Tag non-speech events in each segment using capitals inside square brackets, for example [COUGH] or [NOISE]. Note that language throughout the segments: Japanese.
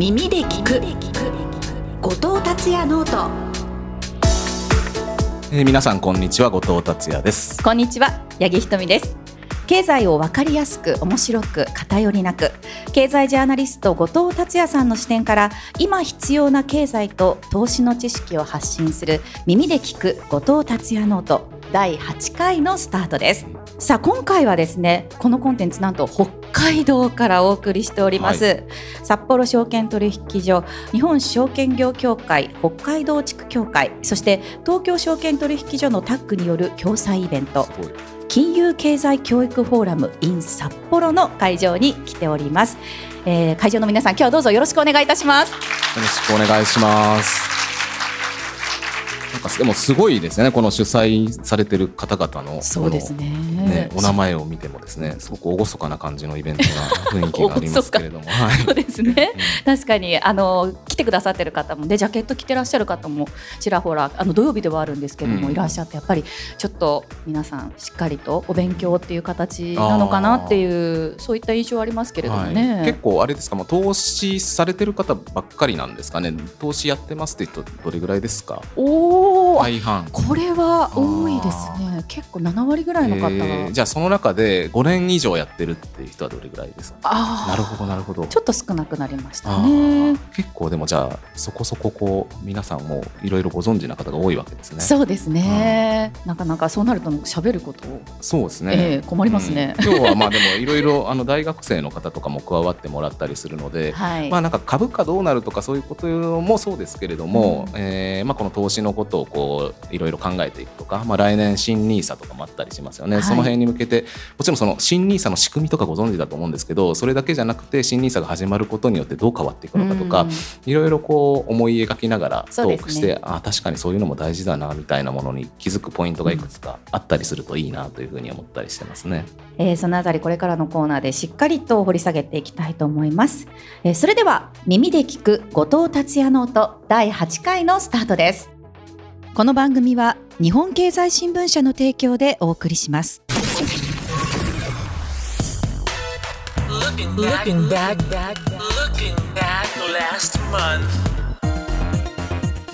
耳で聞く。後藤達也ノート。えー、皆さんこんにちは。後藤達也です。こんにちは。八木ひとみです。経済をわかりやすく面白く偏りなく。経済ジャーナリスト後藤達也さんの視点から今必要な経済と投資の知識を発信する耳で聞く後藤達也ノート第8回のスタートです。さあ今回はですねこのコンテンツなんと北海道からお送りしております、はい、札幌証券取引所日本証券業協会北海道地区協会そして東京証券取引所のタッグによる共催イベント金融経済教育フォーラム in 札幌の会場に来ております、えー、会場の皆さん今日はどうぞよろしくお願いいたします。よろしくお願いしますかでもすごいですね。この主催されてる方々のそうですね。ねお名前を見てもですねすごく厳かな感じのイベントな雰囲気が [LAUGHS] ありますけれども、はい、そうですね、うん、確かにあの来てくださってる方もでジャケット着てらっしゃる方もちらほらあの土曜日ではあるんですけども、うん、いらっしゃってやっぱりちょっと皆さんしっかりとお勉強っていう形なのかなっていうそういった印象はありますけれどもね、はい、結構あれですかもう投資されてる方ばっかりなんですかね。投資やってますって人どれぐらいですか？お大半。これは多いですね。結構7割ぐらいの方が、えー、じゃあその中で5年以上やってるっていう人はどれぐらいですか？なるほどなるほど。ちょっと少なくなりましたね。結構でもじゃあそこそここう皆さんもいろいろご存知な方が多いわけですね。そうですね、なかなかそうなると喋ることそうですね、えー、困りますね、うん、今日はまあでもいろいろあの大学生の方とかも加わってもらったりするので、はい、まあなんか株価どうなるとかそういうこともそうですけれども、うん、えー、まあこの投資のことをこういろいろ考えていくとか、まあ、来年新 NISA とかもあったりしますよね、はい、その辺に向けてもちろんその新 NISA の仕組みとかご存知だと思うんですけどそれだけじゃなくて新 NISA が始まることによってどう変わっていくのかとかいろいろこう思い描きながらトークして、ね、あ確かにそういうのも大事だなみたいなものに気づくポイントがいくつかあったりするといいなというふうに思ったりしてますね。えー、そのあたりこれからのコーナーでしっかりと掘り下げていきたいと思います。えー、それでは耳で聞く後藤達也ノート第8回のスタートです。この番組は日本経済新聞社の提供でお送りします。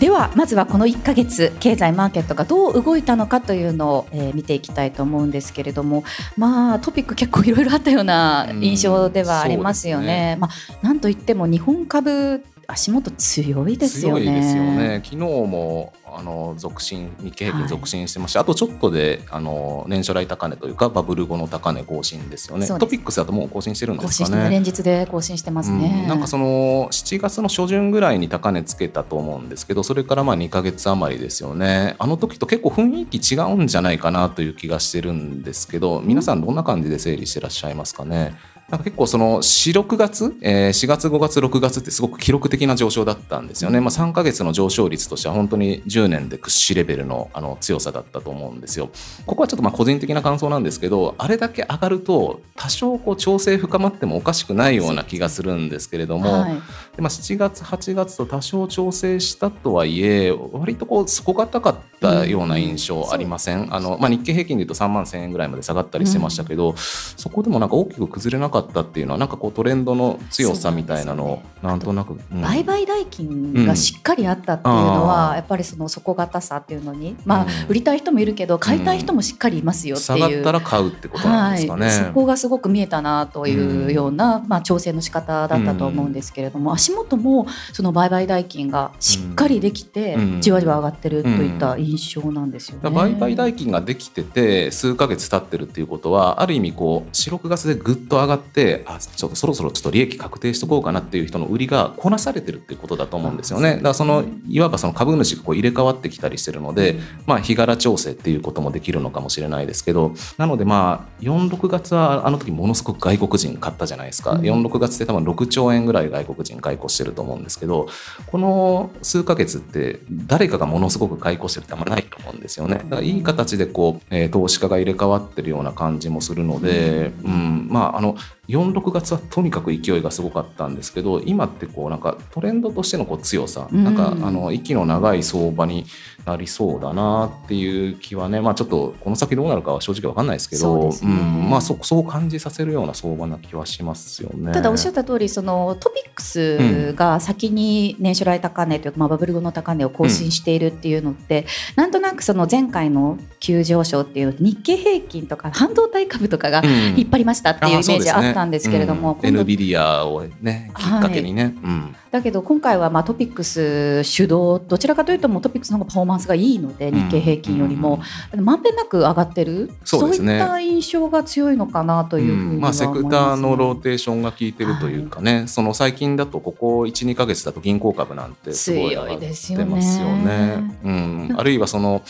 ではまずはこの1か月経済マーケットがどう動いたのかというのを、えー、見ていきたいと思うんですけれどもまあトピック結構いろいろあったような印象ではありますよね。ねまあ、なんといっても日本株足元強いですよね。強いですよね。昨日もあの続伸日経平均続伸してまして、はい、あとちょっとであの年初来高値というかバブル後の高値更新ですよね。トピックスだともう更新してるんですかね。連日で更新してますね、うん、なんかその7月の初旬ぐらいに高値つけたと思うんですけどそれからまあ2か月余りですよね。あの時と結構雰囲気違うんじゃないかなという気がしてるんですけど皆さんどんな感じで整理してらっしゃいますかね、うんなんか結構その4、6月、えー、4月、5月、6月ってすごく記録的な上昇だったんですよね。まあ、3ヶ月の上昇率としては本当に10年で屈指レベルのあの強さだったと思うんですよ。ここはちょっとまあ個人的な感想なんですけど、あれだけ上がると多少こう調整深まってもおかしくないような気がするんですけれども、はい、でまあ、7月、8月と多少調整したとはいえ、割とこう底堅かったような印象ありません、うん、あのまあ、日経平均でいうと3万1000円ぐらいまで下がったりしてましたけど、うん、そこでもなんか大きく崩れなかったっていうのはなんかこうトレンドの強さみたいなのをなんとなく、うん、売買代金がしっかりあったっていうのは、やっぱりその底堅さっていうのにまあ、売りたい人もいるけど買いたい人もしっかりいますよっていう、下がったら買うってことなんですかね、はい、そこがすごく見えたなというような、まあ、調整の仕方だったと思うんですけれども、足元もその売買代金がしっかりできて、じわじわ上がってるといった印象なんですよね。売買代金ができてて数か月経ってるっていうことはある意味こう四六月でぐっと上がってあちょっとそろそろちょっと利益確定しとこうかなっていう人の売りがこなされてるっていうことだと思うんですよね。だからそのいわばその株主がこう入れ替わってきたりしてるので、まあ日柄調整っていうこともできるのかもしれないですけど、なのでまあ4、6月はあの時ものすごく外国人買ったじゃないですか。4、6月って多分6兆円ぐらい外国人買い越してると思うんですけど、この数ヶ月って誰かがものすごく買い越してるってあんまりないと思うんですよね。だからいい形でこう、えー、投資家が入れ替わってるような感じもするので、うん、まああの46月はとにかく勢いがすごかったんですけど今ってこうなんかトレンドとしてのこう強さ、うん。なんかあの息の長い相場になりそうだなっていう気はね、まあ、ちょっとこの先どうなるかは正直わかんないですけどそうん。まあ、そそう感じさせるような相場な気はしますよね。ただおっしゃった通りそのトピックスが先に年初来高値というか、まあ、バブル後の高値を更新しているっていうのって、なんとなくその前回の急上昇っていう日経平均とか半導体株とかがうん。引っ張りましたっていうイメージあったん。ですけれども、エヌ今度ビディアをねきっかけにね、うん。だけど今回はまあトピックス主導どちらかというともうトピックスの方がパフォーマンスがいいので、うん。日経平均よりも、まんべんなく上がってる？そういった印象が強いのかなというふうにはうん。まあ、セクターのローテーションが効いてるというかね、その最近だとここ12か月だと銀行株なんてすごい上がってますよね。強いですよね。うん、あるいはその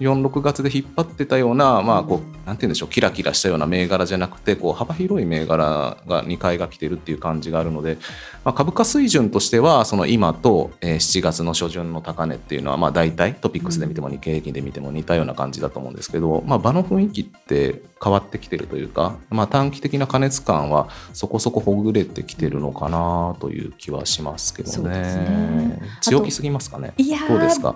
4、6月で引っ張ってたような、まあ、こうなんて言うんでしょうキラキラしたような銘柄じゃなくてこう幅広い銘柄に買いが来てるっていう感じがあるので、まあ、株価水準としてはその今と、えー7月の初旬の高値っていうのはまあ大体トピックスで見ても日経平均で見ても似たような感じだと思うんですけど、まあ、場の雰囲気って変わってきてるというか、まあ、短期的な過熱感はそこそこほぐれてきてるのかなという気はしますけどそうですねね強気すぎますかね？いや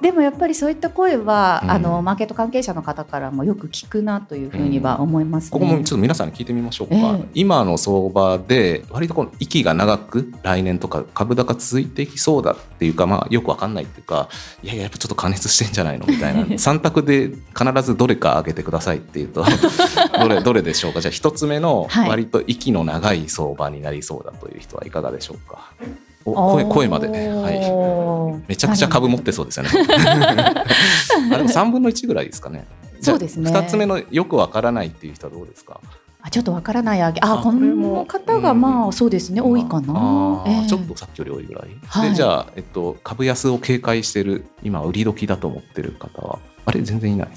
でもやっぱりそういった声は、うん。あのマーケット関係者の方からもよく聞くなというふうには思いますね。ここもちょっと皆さんに聞いてみましょうか、ええ。今の相場で割とこの息が長く来年とか株高続いていきそうだっていうか、まあ、よくわかんないっていうかいやいややっぱちょっと加熱してんじゃないのみたいな。[LAUGHS] 3択で必ずどれか上げてくださいっていうと [LAUGHS] どれどれでしょうか？じゃあ1つ目のはい。割と息の長い相場になりそうだという人はいかがでしょうか？お声声まで。ね、はい、はいめちゃくちゃ株持ってそうですよね。[LAUGHS] あでも3分の1ぐらいですかね。そうですね。2つ目のよくわからないっていう人はどうですか？あちょっとわからない。あげあこの方がまあそうですね、多いかな。ええ。ちょっとさっきより多いぐらい。はい。でじゃあ、えっと、株安を警戒してる今売り時だと思ってる方は？あれ全然いない。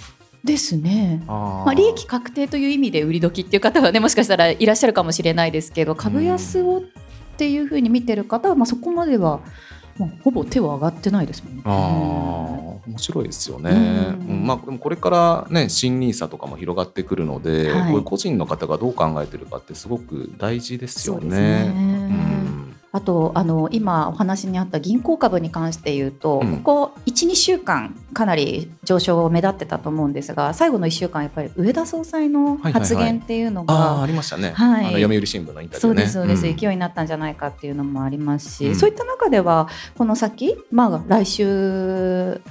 ですね。まあ、利益確定という意味で売り時っていう方はねもしかしたらいらっしゃるかもしれないですけど株安をっていうふうに見てる方は、まあ、そこまでは、まあ、ほぼ手は上がってないですもんね。あー面白いですよね、うん。うん。まあ、でもこれから、ね、新ニーサとかも広がってくるので、はい。こういう個人の方がどう考えてるかってすごく大事ですよそうですね。あとあの今お話にあった銀行株に関して言うと、うん。ここ12週間かなり上昇を目立ってたと思うんですが最後の1週間やっぱり上田総裁のはいはいはい。発言っていうのが、ああありましたね、はい。あの読売新聞のインタビューね。そうですそうです、ん。勢いになったんじゃないかっていうのもありますし、うん。そういった中ではこの先、まあ、来週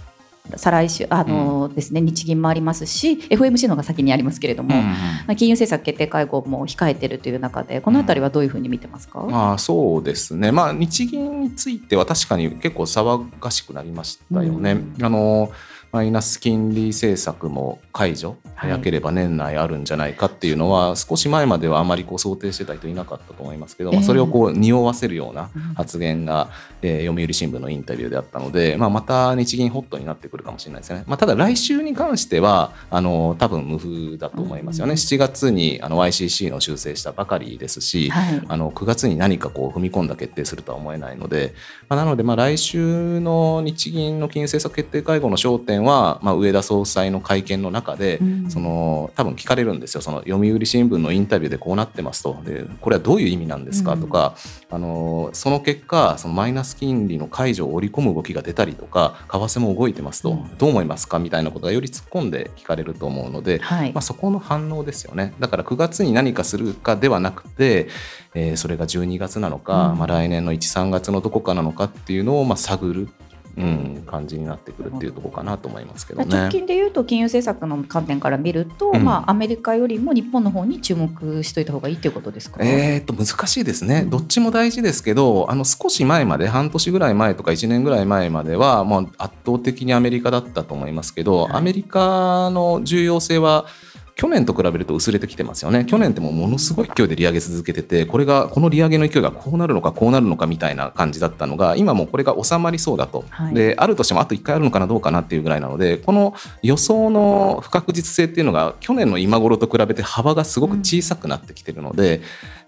再来週あの、ですね日銀もありますし FOMC の方が先にありますけれども、うん金融政策決定会合も控えているという中でこのあたりはどういうふうに見てますか、まあそうですね、まあ、日銀については確かに結構騒がしくなりましたよね。うん。あのマイナス金利政策も解除、はい。早ければ年内あるんじゃないかっていうのは、少し前まではあまりこう想定してた人いなかったと思いますけど、まあ、ええそれをこう匂わせるようなうん。発言が、えー読売新聞のインタビューであったので、まあ、また日銀ホットになってくるかもしれないですね。まあ、ただ来週に関してはあの多分無風だと思いますよね。うん7月にあの YCC の修正したばかりですし、はい。あの9月に何かこう踏み込んだ決定するとは思えないので、まあ、なのでまあ来週の日銀の金融政策決定会合の焦点は、まあ、上田総裁の会見の中で、うん。その多分聞かれるんですよ、その読売新聞のインタビューでこうなってますと、でこれはどういう意味なんですか？うん。とか、あのその結果、そのマイナス金利の解除を織り込む動きが出たりとか、為替も動いてますと、うん。どう思いますか？みたいなことがより突っ込んで聞かれると思うので、はい。まあ、そこの反応ですよね。だから9月に何かするかではなくて、えーそれが12月なのか、うん。まあ、来年の1、3月のどこかなのかっていうのをまあ探る、うん、感じになってくるっていうところかなと思いますけどね。直近でいうと金融政策の観点から見ると、うん。まあ、アメリカよりも日本の方に注目しといた方がいいということですか、えー、と難しいですね、うん。どっちも大事ですけどあの少し前まで半年ぐらい前とか1年ぐらい前まではもう圧倒的にアメリカだったと思いますけど、はい。アメリカの重要性は去年と比べると薄れてきてますよね。去年ってもうものすごい勢いで利上げ続けてて、これが、この利上げの勢いがこうなるのかこうなるのかみたいな感じだったのが、今もうこれが収まりそうだと。はいで、あるとしてもあと1回あるのかなどうかなっていうぐらいなので、この予想の不確実性っていうのが去年の今頃と比べて幅がすごく小さくなってきてるので、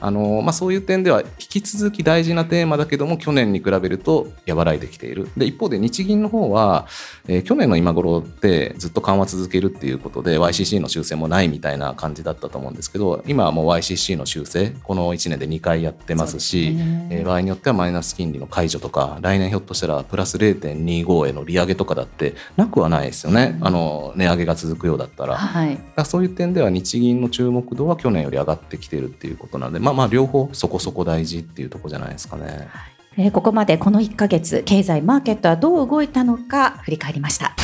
あのまあ、そういう点では引き続き大事なテーマだけども去年に比べると和らいできている。で一方で日銀の方は、えー、去年の今頃ってずっと緩和続けるっていうことで YCC の修正もないみたいな感じだったと思うんですけど今はもう YCC の修正この1年で2回やってますしえー、場合によってはマイナス金利の解除とか来年ひょっとしたらプラス0.25への利上げとかだってなくはないですよね、あの値上げが続くようだったら、はい、そういう点では日銀の注目度は去年より上がってきてるっていうことなのでまあまあ両方そこそこ大事っていうところじゃないですかね。えー、ここまでこの1か月経済マーケットはどう動いたのか振り返りました。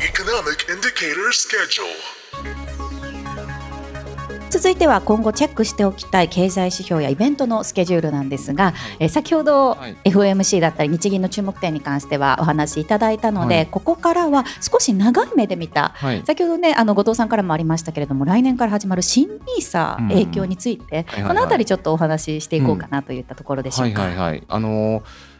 Economic indicator schedule. 続いては今後チェックしておきたい経済指標やイベントのスケジュールなんですが、はい、え先ほど FOMC だったり日銀の注目点に関してはお話しいただいたので、はい、ここからは少し長い目で見た、はい、先ほどねあの後藤さんからもありましたけれども来年から始まる新 NISA 影響について、このあたりちょっとお話ししていこうかなといったところでしょうか。はいはいはい、あのー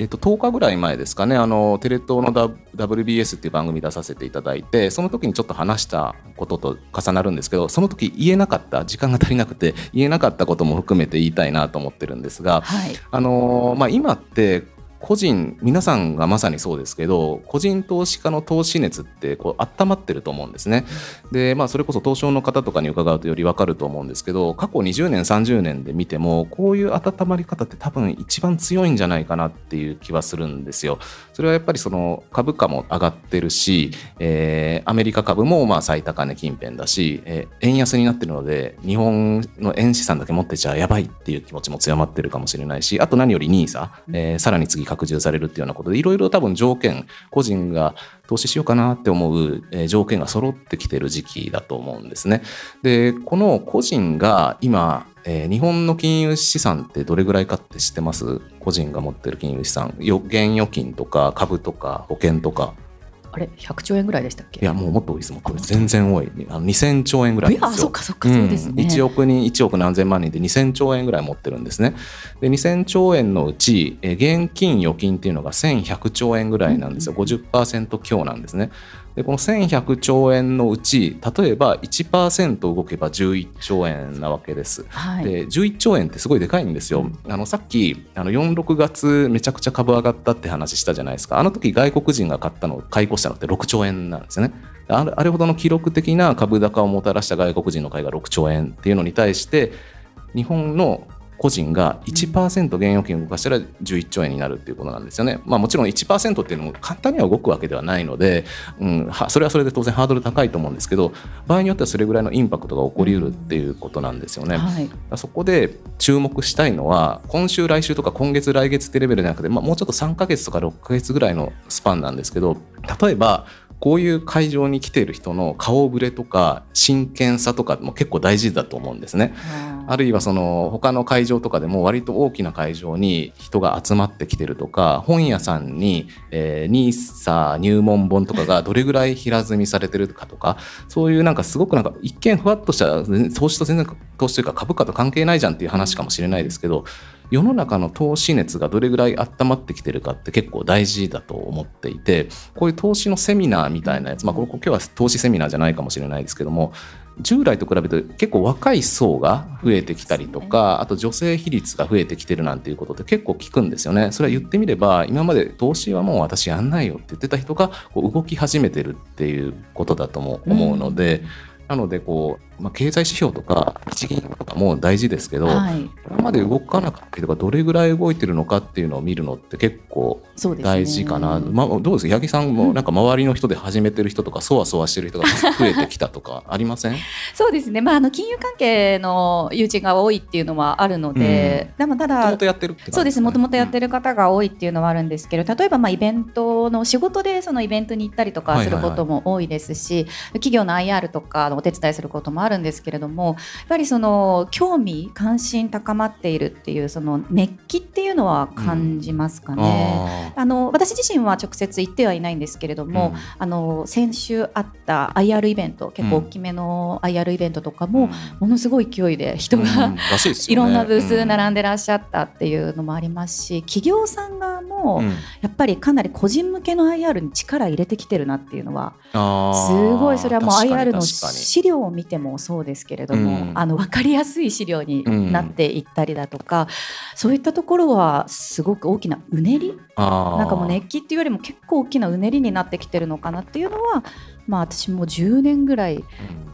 えっと、10日ぐらい前ですかね。あのテレ東の、WBS っていう番組出させていただいてその時にちょっと話したことと重なるんですけどその時言えなかった時間が足りなくて言えなかったことも含めて言いたいなと思ってるんですが、はい、あのまあ、今って個人皆さんがまさにそうですけど個人投資家の投資熱ってこう温まってると思うんですね。でまあそれこそ東証の方とかに伺うとより分かると思うんですけど過去20年30年で見てもこういう温まり方って多分一番強いんじゃないかなっていう気はするんですよ。それはやっぱりその株価も上がってるし、えー、アメリカ株もまあ最高値近辺だし、えー、円安になってるので日本の円資産だけ持ってちゃやばいっていう気持ちも強まってるかもしれないしあと何より NISA、えー、さらに次拡充されるっていうようなことでいろいろ多分条件個人が投資しようかなって思う条件が揃ってきてる時期だと思うんですね。でこの個人が今えー、日本の金融資産ってどれぐらいかって知ってます？個人が持ってる金融資産。現預金とか株とか保険とか。あれ100兆円ぐらいでしたっけ？いやもうもっと多いです。もんこれ全然多い。あの2000兆円ぐらいですよ。あそっかそっかそうですね、うん、1億人1億何千万人で2000兆円ぐらい持ってるんですね。で2000兆円のうち現金預金っていうのが1100兆円ぐらいなんですよ、うん、50%強なんですねでこの1100兆円のうち例えば1%動けば11兆円なわけです。はい、で11兆円ってすごいでかいんですよ。あのさっきあの4、6月めちゃくちゃ株上がったって話したじゃないですか。あの時外国人が買ったの買い越したのって6兆円なんですよね。あれあれほどの記録的な株高をもたらした外国人の買いが6兆円っていうのに対して日本の個人が1%現預金を動かしたら11兆円になるっていうことなんですよね。まあ、もちろん1%っていうのも簡単には動くわけではないので、うん、それはそれで当然ハードル高いと思うんですけど場合によってはそれぐらいのインパクトが起こりうるっていうことなんですよね。はい、そこで注目したいのは今週来週とか今月来月ってレベルじゃなくて、まあ、もうちょっと3ヶ月とか6ヶ月ぐらいのスパンなんですけど例えばこういう会場に来ている人の顔ぶれとか真剣さとかも結構大事だと思うんですね。あるいはその他の会場とかでも割と大きな会場に人が集まってきてるとか本屋さんに、えー、NISA 入門本とかがどれぐらい平積みされてるかとかそういうなんかすごくなんか一見ふわっとした投資と全然投資というか株価と関係ないじゃんっていう話かもしれないですけど世の中の投資熱がどれぐらい温まってきてるかって結構大事だと思っていてこういう投資のセミナーみたいなやつ、まあ、これ今日は投資セミナーじゃないかもしれないですけども従来と比べて結構若い層が増えてきたりとかあと女性比率が増えてきてるなんていうことって結構聞くんですよね。それは言ってみれば今まで投資はもう私やんないよって言ってた人がこう動き始めてるっていうことだとも思うので、なのでこうまあ、経済指標とか日銀とかも大事ですけど、はい、これまで動かなかったどれぐらい動いてるのかっていうのを見るのって結構大事かな、ね、まあ、どうです？か八木さんもなんか周りの人で始めてる人とかそわそわしてる人が [LAUGHS] 増えてきたとかありません？[LAUGHS] そうですね、まあ、あの金融関係の友人が多いっていうのはあるので、うん、でもただもともとやってる、ね、そうです。もともとやってる方が多いっていうのはあるんですけど例えばまあイベントの仕事でそのイベントに行ったりとかすることも多いですし、企業の IR とかのお手伝いすることもあるんですけれどもやっぱりその興味関心高まっているっていうその熱気っていうのは感じますかね。うん、あの私自身は直接行ってはいないんですけれども、うん、あの先週あった IR イベント結構大きめの IR イベントとかもものすごい勢いで人が、うん。ね。[LAUGHS] いろんなブース並んでらっしゃったっていうのもありますし、企業さん側もうん。やっぱりかなり個人向けの IR に力入れてきてるなっていうのはすごい。それはもう IR の資料を見てもそうですけれども、うん。あの分かりやすい資料になっていったりだとか、そういったところはすごく大きなうねり？なんかもう熱気っていうよりも結構大きなうねりになってきてるのかなっていうのはまあ私も10年ぐらい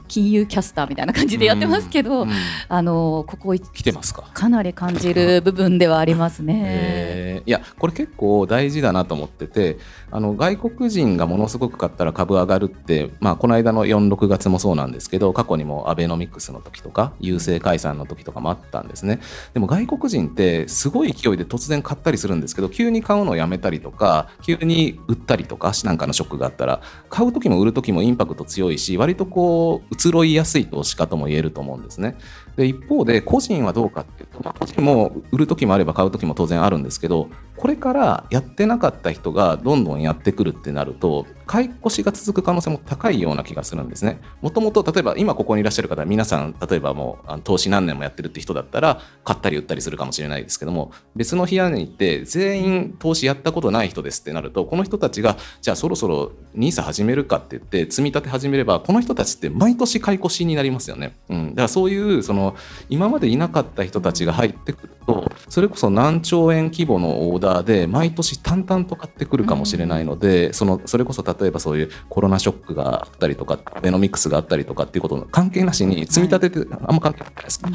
金融キャスターみたいな感じでやってますけど、うん。うん。あのここ来てますか？かなり感じる部分ではありますね。[LAUGHS] えー。いやこれ結構大事だなと思っててあの外国人がものすごく買ったら株上がるって、まあ、この間の46月もそうなんですけど過去にもアベノミクスの時とか郵政解散の時とかもあったんですね。でも外国人ってすごい勢いで突然買ったりするんですけど急に買うのをやめたりとか急に売ったりとかなんかのショックがあったら買う時も売る時もインパクト強いし割とこう移ろいやすい投資家とも言えると思うんですね。で一方で個人はどうかっていうと、個人も売る時もあれば買う時も当然あるんですけどこれからやってなかった人がどんどんやってくるってなると買い越しが続く可能性も高いような気がするんですね。もともと例えば今ここにいらっしゃる方皆さん例えばもう投資何年もやってるって人だったら買ったり売ったりするかもしれないですけども別の部屋に行って全員投資やったことない人ですってなるとこの人たちがじゃあそろそろ NISA 始めるかって言って積み立て始めればこの人たちって毎年買い越しになりますよね、うん、だからそういうその今までいなかった人たちが入ってくるとそれこそ何兆円規模のオーダーで毎年淡々と買ってくるかもしれないので、そのそれこそ例えばそういうコロナショックがあったりとかアベノミクスがあったりとかっていうことの関係なしに積み立てってあんま関係ないですか、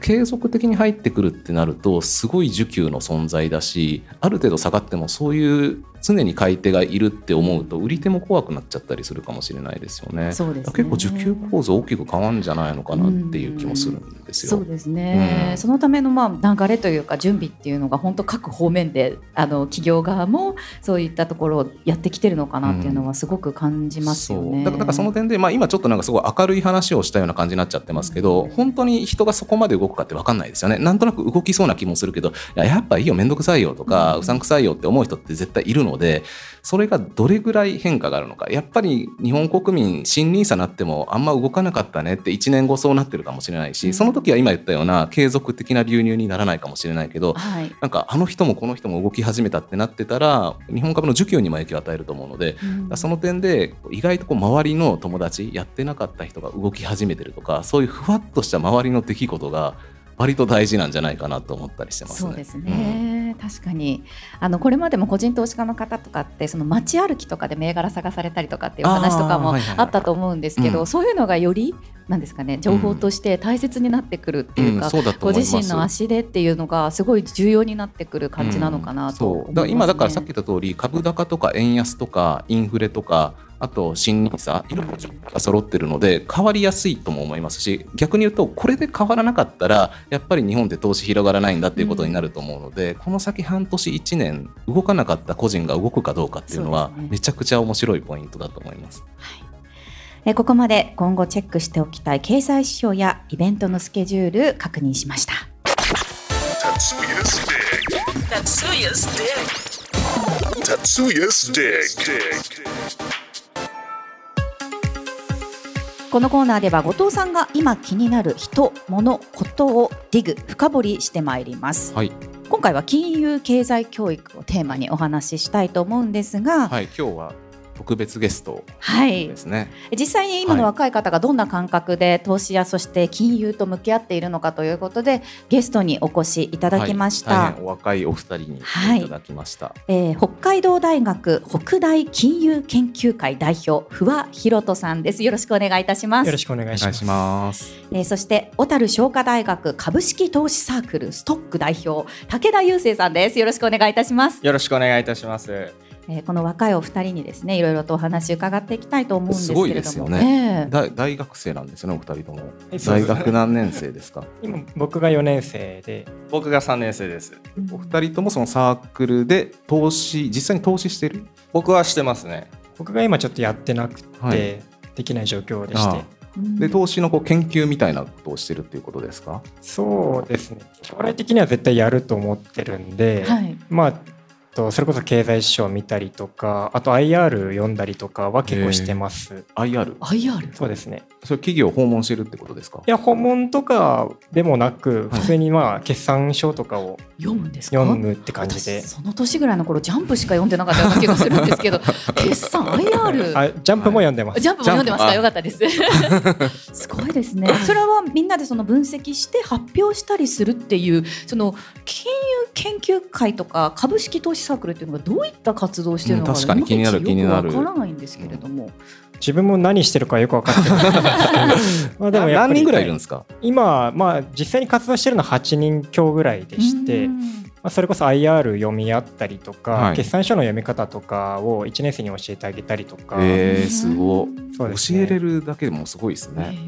継続的に入ってくるってなるとすごい需給の存在だしある程度下がってもそういう常に買い手がいるって思うと売り手も怖くなっちゃったりするかもしれないですよね。そうですね結構需給構造大きく変わるんじゃないのかなっていう気もするんですよ。そうですね、うんそのためのまあ流れというか準備っていうのが本当各方面であの企業側もそういったところをやってきてるのかなっていうのはすごく感じますよね。そうだからだからその点で、まあ、今ちょっとなんかすごい明るい話をしたような感じになっちゃってますけど、本当に人がそこまで動くかって分かんないですよねなんとなく動きそうな気もするけどいややっぱいいよ面倒くさいよとか、ううんさんくさいよって思う人って絶対いるのでそれがどれぐらい変化があるのか。やっぱり日本国民新 NISA になってもあんま動かなかったねって1年後そうなってるかもしれないし、うん。その時は今言ったような継続的な流入にならないかもしれないけど、はい。なんかあの人もこの人も動き始めたってなってたら日本株の需給にも影響を与えると思うので、その点で意外とこう周りの友達やってなかった人が動き始めてるとかそういうふわっとした周りの出来事が割と大事なんじゃないかなと思ったりしてますね。そうですね、確かに。あのこれまでも個人投資家の方とかってその街歩きとかで銘柄探されたりとかっていう話とかもあったと思うんですけど、うん。そういうのがよりなんですかね情報として大切になってくるってうんいうか、そうだとご思います。自身の足でっていうのがすごい重要になってくる感じなのかなとねそうだから今だからさっき言った通り株高とか円安とかインフレとかあと新ニーサいろんな状況が揃ってるので変わりやすいとも思いますし逆に言うとこれで変わらなかったらやっぱり日本って投資広がらないんだっていうことになると思うので、この先半年1年動かなかった個人が動くかどうかっていうのはめちゃくちゃ面白いポイントだと思います。えーここまで今後チェックしておきたい経済指標やイベントのスケジュール確認しました。Tatsuya このコーナーでは後藤さんが今気になる人、物、ことをディグ深掘りしてまいります。はい、今回は金融経済教育をテーマにお話ししたいと思うんですが、はい、今日は特別ゲストはいですね。実際に今の若い方がどんな感覚で投資やそして金融と向き合っているのかということでゲストにお越しいただきました、はい大変お若いお二人にいただきました。えー北海道大学北大金融研究会代表不破博人さんですよろしくお願いいたしますよろしくお願いします。お願いします。えーそして小樽商科大学株式投資サークルストック代表武田雄生さんですよろしくお願いいたします、よろしくお願いいたします。えーこの若いお二人にですねいろいろとお話伺っていきたいと思うんですけれどもすごいですよねえー大大学生なんですよね、お二人とも。大学何年生ですか？今僕が4年生で、僕が3年生です。お二人ともそのサークルで投資、実際に投資してる？僕はしてますね。僕が今ちょっとやってなくて、はいできない状況でしてあ、で、投資のこう研究みたいなことをしてるっていうことですか？そうですね。将来的には絶対やると思ってるんで、はいまあとそれこそ経済指標を見たりとかあと IR 読んだりとかは結構してます。IR IR そうですね。それ企業を訪問してるってことですか？いや訪問とかでもなくはい。普通にまあ決算書とかを読むんですか？読むって感じで。私その年ぐらいの頃ジャンプしか読んでなかったような気がするんですけど [LAUGHS] 決算 IR あジャンプも読んでます。ジャンプも読んでましたジャンプ。よかったです。[LAUGHS] すごいですね。それはみんなでその分析して発表したりするっていうその金融研究会とか株式投資サークルっていうのがどういった活動をしているのか、うん確かに気になる気になるわからないんですけれども、自分も何してるかよく分かってない [LAUGHS] まあでも何人ぐらいいるんですか？今、まあ、実際に活動してるのは8人強ぐらいでして、うんまあ、それこそ IR 読み合ったりとか、はい決算書の読み方とかを1年生に教えてあげたりとか、えー、すごそうですね教えれるだけでもすごいですね。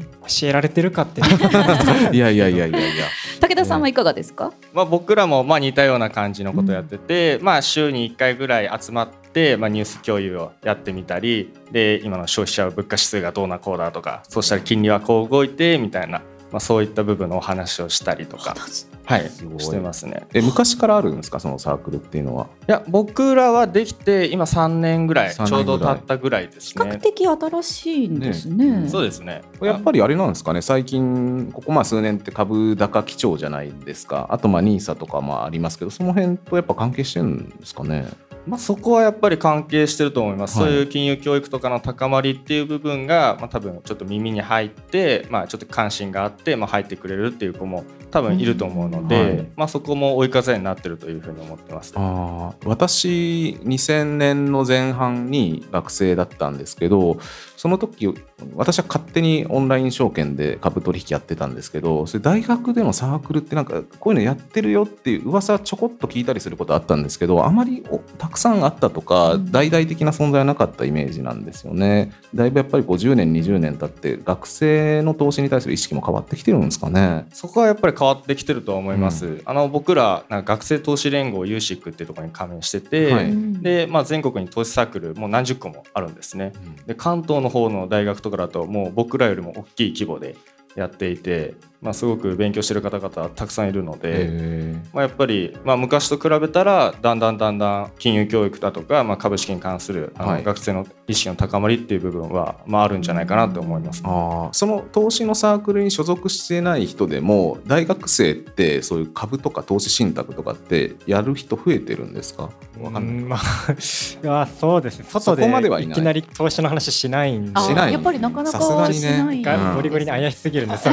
教えられてるかって、[LAUGHS] いやいやいやいやいや。武田さんはいかがですか？まあ、僕らもまあ似たような感じのことをやってて、まあ、週に1回ぐらい集まって、まあ、ニュース共有をやってみたりで今の消費者物価指数がどうなこうだとかそうしたら金利はこう動いてみたいな、まあ、そういった部分のお話をしたりとか、はい、してますね。え昔からあるんですか？そのサークルっていうのは？いや僕らはできて今3年ぐらいち3年ぐらいょうど経ったぐらいです比較ね。的新しいんですね。そうですねやっぱりあれなんですかね？最近ここまあ数年って株高基調じゃないですかあとまあ NISA とかもありますけどその辺とやっぱ関係してるんですかね？まあ、そこはやっぱり関係してると思います、はい。そういう金融教育とかの高まりっていう部分が、まあ、多分ちょっと耳に入って、まあ、ちょっと関心があって、まあ、入ってくれるっていう子も多分いると思うので、うんはい。まあ、そこも追い風になってるというふうに思ってます。あー私2000年の前半に学生だったんですけどその時私は勝手にオンライン証券で株取引やってたんですけどそれ大学でのサークルってなんかこういうのやってるよっていう噂ちょこっと聞いたりすることあったんですけどあまりおたくさんあったとかうん大々的な存在はなかったイメージなんですよね。だいぶやっぱり50年20年経って学生の投資に対する意識も変わってきてるんですかね。そこはやっぱり変わってきてると思います。あの僕らなんか学生投資連合 USIC っていうところに加盟してて、はいでまあ、全国に投資サークルもう何十個もあるんですね。で関東の方の大学とかだともう僕らよりも大きい規模でやっていて、まあ、すごく勉強してる方々たくさんいるので、へまあ、やっぱり、まあ、昔と比べたらだんだんだんだん金融教育だとか、まあ、株式に関するあの、はい。学生の意識の高まりっていう部分は、まあ、あるんじゃないかなと思います。あー。その投資のサークルに所属してない人でも大学生ってそういう株とか投資信託とかってやる人増えてるんですか？わかんない。うんまあ [LAUGHS] いやそうですね。外でそこまではいない。いきなり投資の話しないんで。あしない。やっぱりなかなかさすがにね。しない。うんゴリゴリに怪しすぎるんです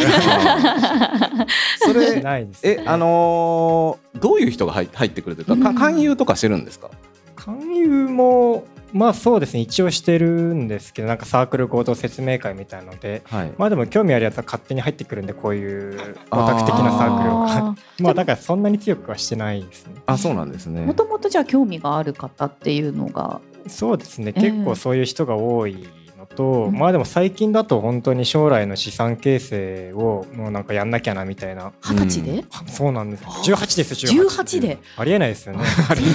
そしれないです、えあのーどういう人が入入ってくるというか、勧誘とかしてるんですか？勧誘もまあそうですね。一応してるんですけどなんかサークル合同説明会みたいので。はい。まあでも興味あるやつは勝手に入ってくるんでこういうオタク的なサークルはあ [LAUGHS] まあだからそんなに強くはしてないですね。あそうなんですね。もともとじゃあ興味がある方っていうのが。そうですね。ええ。結構そういう人が多いのと、うん。まあでも最近だと本当に将来の資産形成をもうなんかやんなきゃなみたいな。二十歳で、そうなんです。あ18です18 18で？ありえないですよね。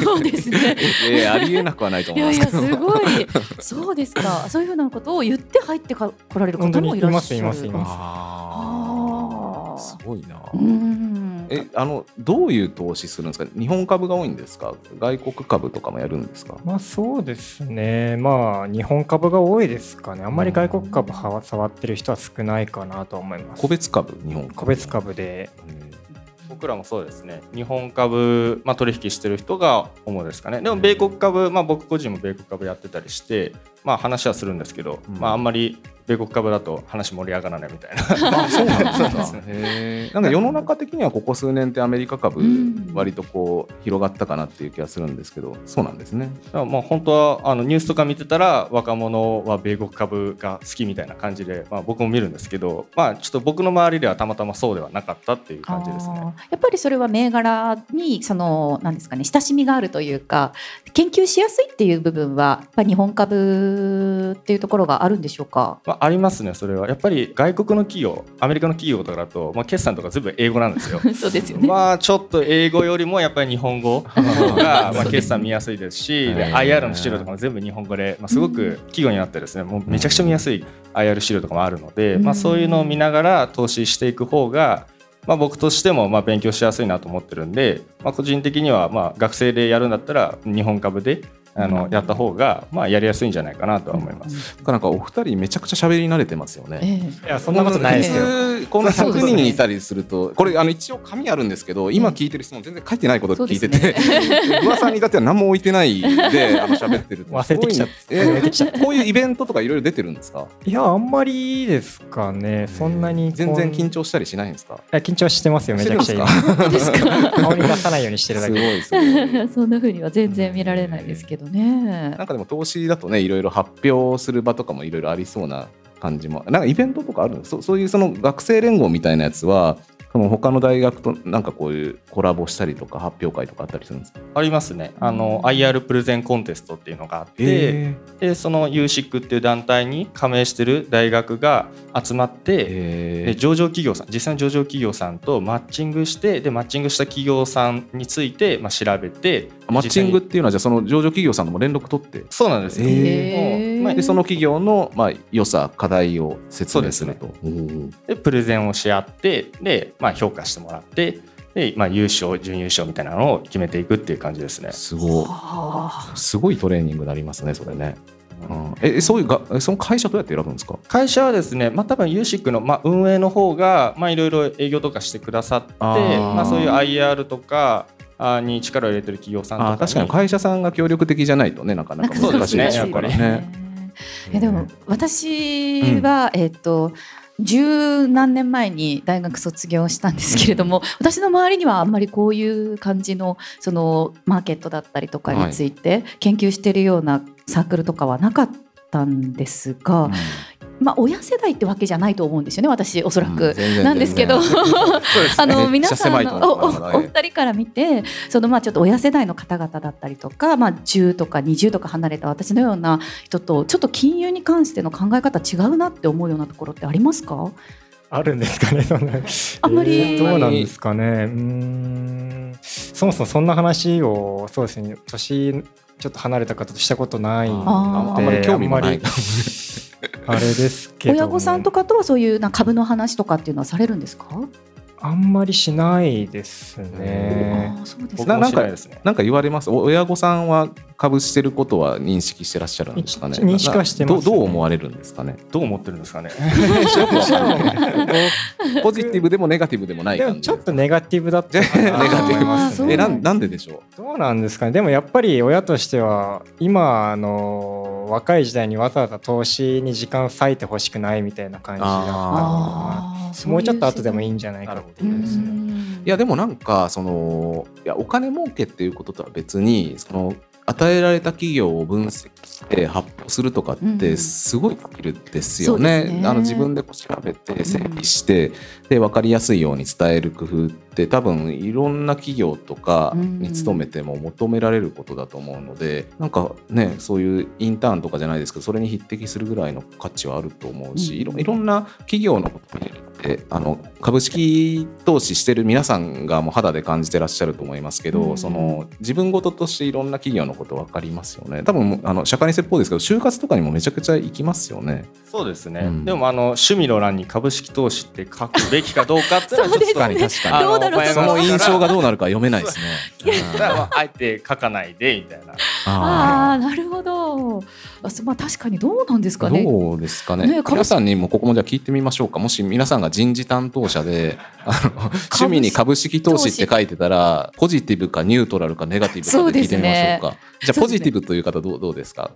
そうですね。いやいやありえなくはないとい思いやいます。けどやすごい。そうですか。そういうふうなことを言って入ってか来られる方もいらっしゃる。本当にいますいますいますすごいな。ーうん。えあのどういう投資するんですか？日本株が多いんですか？外国株とかもやるんですか？まあそうですね。まあ日本株が多いですかね。あんまり外国株は触ってる人は少ないかなと思います。個別株？日本株個別株で。僕らもそうですね。日本株、まあ、取引してる人が主ですかね。でも米国株、まあ、僕個人も米国株やってたりして、まあ、話はするんですけど、うん。まあ、あんまり米国株だと話盛り上がらないみたいな。[LAUGHS] あそうなんです [LAUGHS] そう。かなんか世の中的にはここ数年ってアメリカ株うん。割とこう広がったかなっていう気がするんですけどそうなんですね。だからまあ本当はあのニュースとか見てたら若者は米国株が好きみたいな感じで、まあ、僕も見るんですけど、まあ、ちょっと僕の周りではたまたまそうではなかったっていう感じですね。やっぱりそれは銘柄にそのなんですかね親しみがあるというか研究しやすいっていう部分はやっぱ日本株っていうところがあるんでしょうか？まあ、ありますねそれはやっぱり外国の企業アメリカの企業とかだと、まあ、決算とか全部英語なんですよ。[LAUGHS] そうですよね。まあちょっと英語よりもやっぱり日本語の方が [LAUGHS] まあ決算見やすいですし IR の資料とかも全部日本語で、まあ、すごく企業になってですねもうめちゃくちゃ見やすい IR 資料とかもあるので、うんまあ、そういうのを見ながら投資していく方がまあ、僕としてもまあ勉強しやすいなと思ってるんで、まあ、個人的にはまあ学生でやるんだったら日本株であのやった方がまあやりやすいんじゃないかなとは思います。なんかお二人めちゃくちゃ喋り慣れてますよね。ええ。いやそんなことないですよ。こんな100人いたりするとこれあの一応紙あるんですけど今聞いてる質問全然書いてないこと聞いてて不破さんに至っては何も置いてないであの喋ってる忘れてきちゃっすごいね。忘れてきちゃっえこういうイベントとかいろいろ出てるんですか？いやあんまりですかね。そんなに全然緊張したりしないんですか？いや緊張してますよ。めちゃくちゃ [LAUGHS] [LAUGHS] ですか？[LAUGHS] 顔に出さないようにしてるだすごいけ。そんな風には全然見られないですけどね。なんかでも投資だとねいろいろ発表する場とかもいろいろありそうな感じも。なんかイベントとかあるんですそそういうその学生連合みたいなやつはその他の大学となんかこういうコラボしたりとか発表会とかあったりするんですか？ありますね。あの IR プレゼンコンテストっていうのがあって、えでその USIC っていう団体に加盟してる大学が集まって、えで上場企業さん実際の上場企業さんとマッチングしてでマッチングした企業さんについて、まあ、調べてマッチングっていうのはじゃあその上場企業さんとも連絡取って。そうなんですよ、へー。でその企業のまあ良さ課題を説明すると。でプレゼンをし合ってで、まあ、評価してもらってで、まあ、優勝準優勝みたいなのを決めていくっていう感じですね。すごい。はあ。すごいトレーニングになりますねそれね、うん、ええそういうがえその会社どうやって選ぶんですか？会社はですね、まあ、多分 USIC の、まあ、運営の方がまあいろいろ営業とかしてくださってまあ、そういう IR とかあに力を入れてる企業さんとかに。あ確かに会社さんが協力的じゃないとねなかなか難しいでしょうからそうですね。ね。えでも私は、えっ、と十何年前に大学卒業したんですけれども、私の周りにはあんまりこういう感じのそのマーケットだったりとかについて研究しているようなサークルとかはなかったんですが、まあ親世代ってわけじゃないと思うんですよね私おそらく。うんなんですけど [LAUGHS] あの皆さんのお二人から見てそのまあちょっと親世代の方々だったりとか、まあ、10とか20とか離れた私のような人とちょっと金融に関しての考え方違うなって思うようなところってありますか？あるんですかねそんな。[LAUGHS] あんまりえーどうなんですかね。うーん。そもそもそんな話をそうですね年ちょっと離れた方としたことないのであんまり興味もないあれですけども親御さんとかとはそういうな株の話とかっていうのはされるんですか、あんまりしないですね。ああそうです僕かもしないですね。なんか言われます？お親御さんは株してることは認識してらっしゃるんですかね？一認識はしてますね。どうどう思われるんですかね？どう思ってるんですかね？[LAUGHS] ポジティブでもネガティブでもない感じでもちょっとネガティブだった [LAUGHS] ネガティブえなんなんででしょどうなんですかね。でもやっぱり親としては今あの若い時代にわざわざ投資に時間割いてほしくないみたいな感じだったのもうちょっと後でもいいんじじゃないかってゃいうですね。ういやでもなんかそのいやお金儲けっていうこととは別にその与えられた企業を分析して発表するとかってすごいスキルですよね。そうですね。あの自分でこう調べて整理して、で分かりやすいように伝える工夫って多分いろんな企業とかに勤めても求められることだと思うので、なんかねそういうインターンとかじゃないですけどそれに匹敵するぐらいの価値はあると思うし、うんいろいろんな企業のことにってあの株式投資してる皆さんがもう肌で感じてらっしゃると思いますけど、うんその自分事としていろんな企業のこと分かりますよね。多分あの社会に説法ですけど就活とかにもめちゃくちゃ行きますよね。そうですね。うん。でもあの趣味の欄に株式投資って書くべきかどうかっていうのはちょっとそうですね。確かにどうだろうその印象がどうなるか読めないですね。だからまああえて書かないでみたいな。ああなるほど。まあ確かにどうなんですかね。どうですかね。ね株皆さんにもここもじゃあ聞いてみましょうか。もし皆さんが人事担当者であの趣味に株式投資って書いてたらポジティブかニュートラルかネガティブかで聞いてみましょうか。じゃあポジティブという方どうどうですか？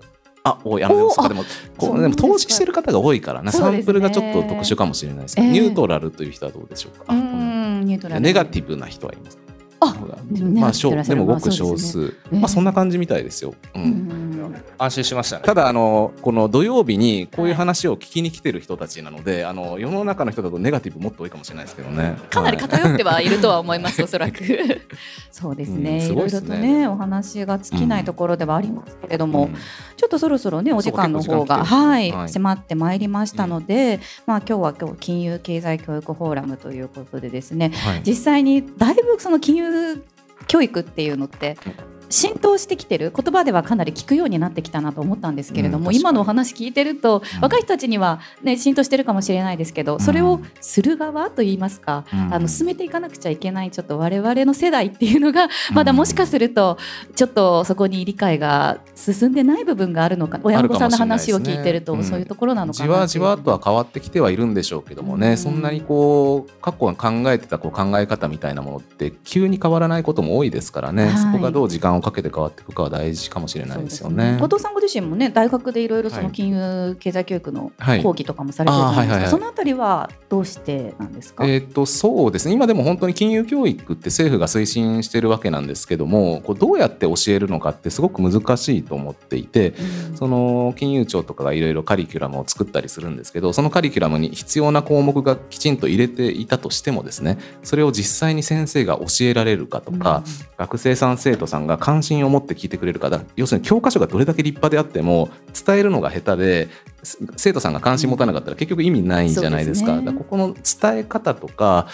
あおやめますかおでもこそううでも投資してる方が多いからなね。サンプルがちょっと特殊かもしれないですけど、ええ。ニュートラルという人はどうでしょうか？うーんニュートラル。ネガティブな人はいます。あまあガティブな人少でもごくまあ少数、ええ。まあそんな感じみたいですよ、うんうん安心しましたね。ただあのこの土曜日にこういう話を聞きに来てる人たちなので、あの世の中の人だとネガティブもっと多いかもしれないですけどね。かなりはい偏ってはいるとは思います、おそらく。そうですね、うん。すいろいろごいですね。とね、お話が尽きないところではありますけれども、うん。ちょっとそろそろね、お時間の方が、はい、はい迫ってまいりましたので、まあ今日は今日金融経済教育フォーラムということでですね、はい。実際にだいぶその金融教育っていうのって浸透してきてる。言葉ではかなり聞くようになってきたなと思ったんですけれども、うん今のお話聞いてると、うん。若い人たちには、ね、浸透してるかもしれないですけどそれをする側といいますか、うん。あの進めていかなくちゃいけないちょっと我々の世代っていうのがまだもしかするとちょっとそこに理解が進んでない部分があるのか親御さんの話を聞いてると、そういうところなのかなじわじわとはは変わってきてはいるんでしょうけどもね、うん。そんなにこう過去考えてたこう考え方みたいなものって急に変わらないことも多いですからね、はい。そこがどう時間をかけて変わっていくかは大事かもしれないですよね。後藤さんご自身もね大学でいろいろそはい。の金融経済教育のはい。講義とかもされてるじゃないですか、そのあたりはどうしてなんですか、えー、とそうですね。今でも本当に金融教育って政府が推進してるわけなんですけどもこうどうやって教えるのかってすごく難しいと思っていてうん。その金融庁とかがいろいろカリキュラムを作ったりするんですけどそのカリキュラムに必要な項目がきちんと入れていたとしてもですねそれを実際に先生が教えられるかとか、学生さん生徒さんが関心を持って聞いてくれるかだ要するに教科書がどれだけ立派であっても伝えるのが下手です生徒さんが関心持たなかったら結局意味ないじゃないですか。そうですねだからここの伝え方とか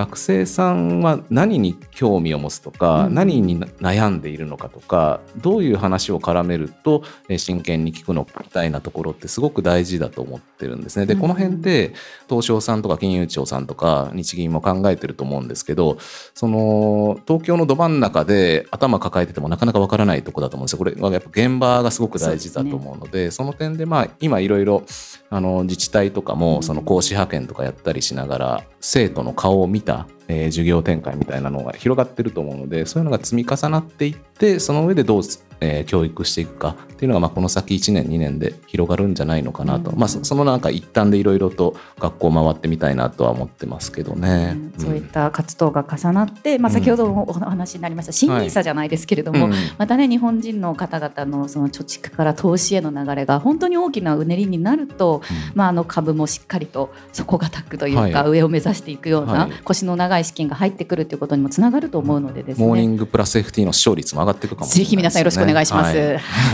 学生さんは何に興味を持つとか、うん何に悩んでいるのかとかどういう話を絡めるとえー真剣に聞くのかみたいなところってすごく大事だと思ってるんですね。でうんこの辺って東証さんとか金融庁さんとか日銀も考えてると思うんですけどその東京のど真ん中で頭抱えててもなかなかわからないとこだと思うんですよ。これはやっぱ現場がすごく大事だと思うのでその点でまあ今いろいろあの自治体とかうんもその講師派遣とかやったりしながら生徒の顔を見た、たえー授業展開みたいなのが広がってると思うのでそういうのが積み重なっていってその上でどう、えー教育していくかっていうのがまあこの先1年2年で広がるんじゃないのかなと、うん。まあ、そそのなんか一端でいろいろと学校回ってみたいなとは思ってますけどね。うん。そういった活動が重なって、まあ、先ほどもお話になりました新 NISA じゃないですけれども、うん。またね日本人の方々のその貯蓄から投資への流れが本当に大きなうねりになると、まあ、あの株もしっかりと底堅くというか、はい。上を目指していくような、はい。腰の長い資金が入ってくるということにもつながると思うのでですね。モーニングプラス FT の視聴率も上がっていくかもしれないですね、ぜひ皆さんよろしくお願いします。は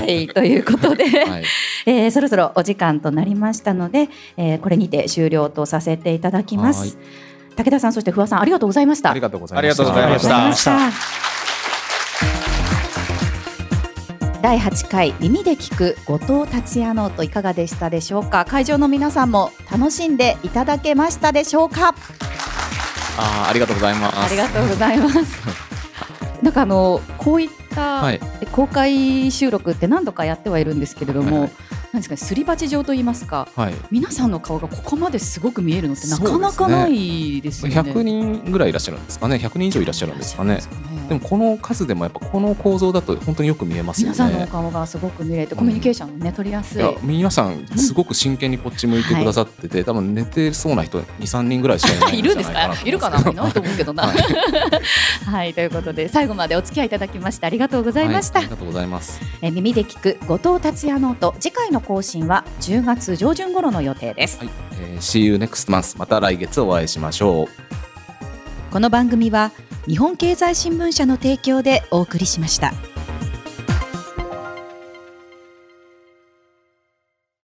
い。はい、ということで、はい。[LAUGHS] えーそろそろお時間となりましたので、えーこれにて終了とさせていただきまはい。す。武田さんそして不破さんありがとうございました。ありがとうございました。ありがとうございました。第8回耳で聞く後藤達也ノートいかがでしたでしょうか。会場の皆さんも楽しんでいただけましたでしょうか。あーありがとうございます。ありがとうございます。なんかあのこういったはい。公開収録って何度かやってはいるんですけれども、はいはいなんですかねすり鉢状と言いますかはい。皆さんの顔がここまですごく見えるのってなかなかないですよね。100人ぐらいいらっしゃるんですかね。100人以上いらっしゃるんですかね。でもこの数でもやっぱこの構造だと本当によく見えますよ皆さんの。顔がすごく見れてコミュニケーションもね取りやすい。いや皆さんすごく真剣にこっち向いてくださってて、多分寝てそうな人23人ぐらいしかいないいるんですか？ないるかな？い。ないと思うけどな？ははい。い、ということで最後までお付き合いいただきましてありがとうございました。はいありがとうございます。え耳で聞く後藤達也ノート次回の更新は10月上旬頃の予定です。はい、えー See you next month また来月お会いしましょうこの番組は日本経済新聞社の提供でお送りしました。